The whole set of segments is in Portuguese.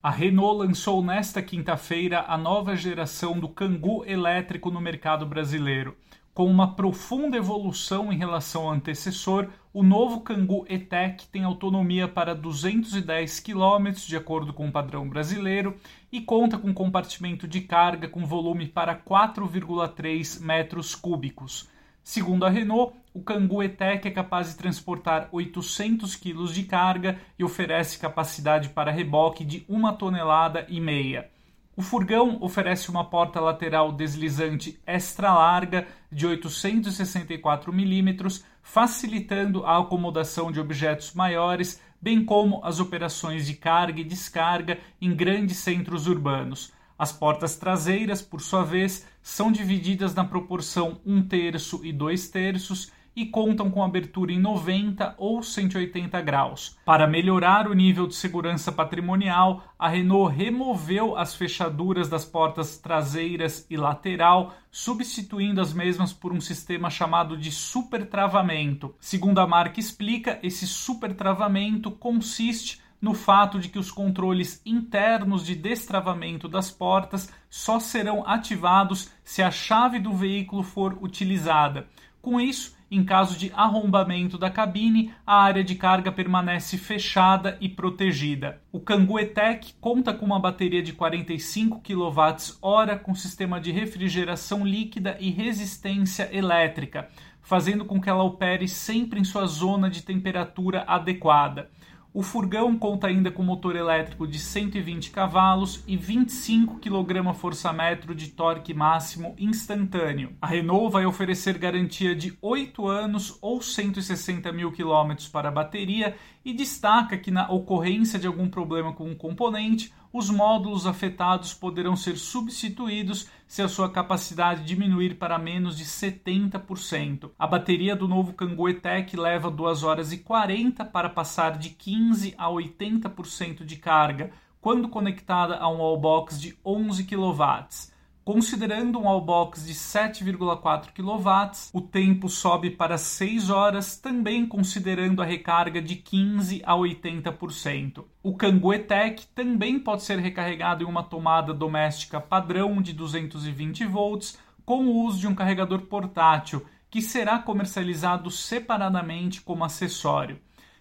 A Renault lançou nesta quinta-feira a nova geração do Kangoo elétrico no mercado brasileiro. Com uma profunda evolução em relação ao antecessor, o novo Kangoo E-Tech tem autonomia para 210 km, de acordo com o padrão brasileiro, e conta com compartimento de carga com volume para 4,3 metros cúbicos. Segundo a Renault, o Kangoo E-Tech é capaz de transportar 800 kg de carga e oferece capacidade para reboque de 1 tonelada e meia. O furgão oferece uma porta lateral deslizante extra larga de 864 mm, facilitando a acomodação de objetos maiores, bem como as operações de carga e descarga em grandes centros urbanos. As portas traseiras, por sua vez, são divididas na proporção 1 terço e 2 terços e contam com abertura em 90 ou 180 graus. Para melhorar o nível de segurança patrimonial, a Renault removeu as fechaduras das portas traseiras e lateral, substituindo as mesmas por um sistema chamado de supertravamento. Segundo a marca explica, esse supertravamento consiste no fato de que os controles internos de destravamento das portas só serão ativados se a chave do veículo for utilizada. Com isso, em caso de arrombamento da cabine, a área de carga permanece fechada e protegida. O Kangoo E-Tech conta com uma bateria de 45 kWh com sistema de refrigeração líquida e resistência elétrica, fazendo com que ela opere sempre em sua zona de temperatura adequada. O furgão conta ainda com motor elétrico de 120 cavalos e 25 kgfm de torque máximo instantâneo. A Renault vai oferecer garantia de 8 anos ou 160 mil quilômetros para a bateria e destaca que na ocorrência de algum problema com um componente, os módulos afetados poderão ser substituídos se a sua capacidade diminuir para menos de 70%. A bateria do novo Kangoo E-Tech leva 2 horas e 40 para passar de 15 a 80% de carga quando conectada a um wallbox de 11 kW. Considerando um wallbox de 7,4 kW, o tempo sobe para 6 horas, também considerando a recarga de 15 a 80%. O Kangoo E-Tech também pode ser recarregado em uma tomada doméstica padrão de 220 volts com o uso de um carregador portátil, que será comercializado separadamente como acessório.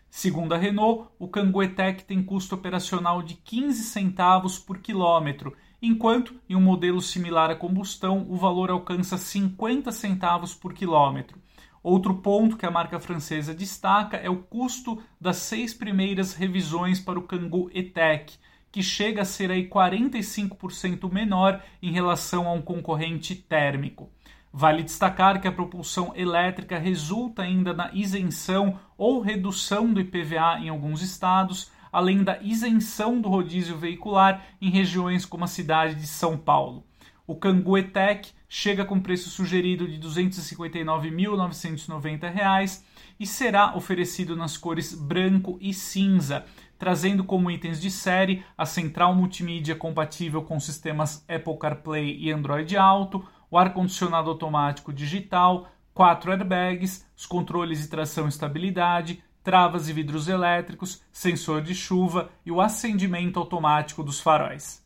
Segundo a Renault, o Kangoo E-Tech tem custo operacional de 15 centavos por quilômetro enquanto em um modelo similar a combustão o valor alcança 50 centavos por quilômetro. Outro ponto que a marca francesa destaca é o custo das seis primeiras revisões para o Kangoo E-Tech, que chega a ser aí 45% menor em relação a um concorrente térmico. Vale destacar que a propulsão elétrica resulta ainda na isenção ou redução do IPVA em alguns estados, além da isenção do rodízio veicular em regiões como a cidade de São Paulo. O Kangoo E-Tech chega com preço sugerido de R$ 259.990 e será oferecido nas cores branco e cinza, trazendo como itens de série a central multimídia compatível com sistemas Apple CarPlay e Android Auto, o ar-condicionado automático digital, quatro airbags, os controles de tração e estabilidade, travas e vidros elétricos, sensor de chuva e o acendimento automático dos faróis.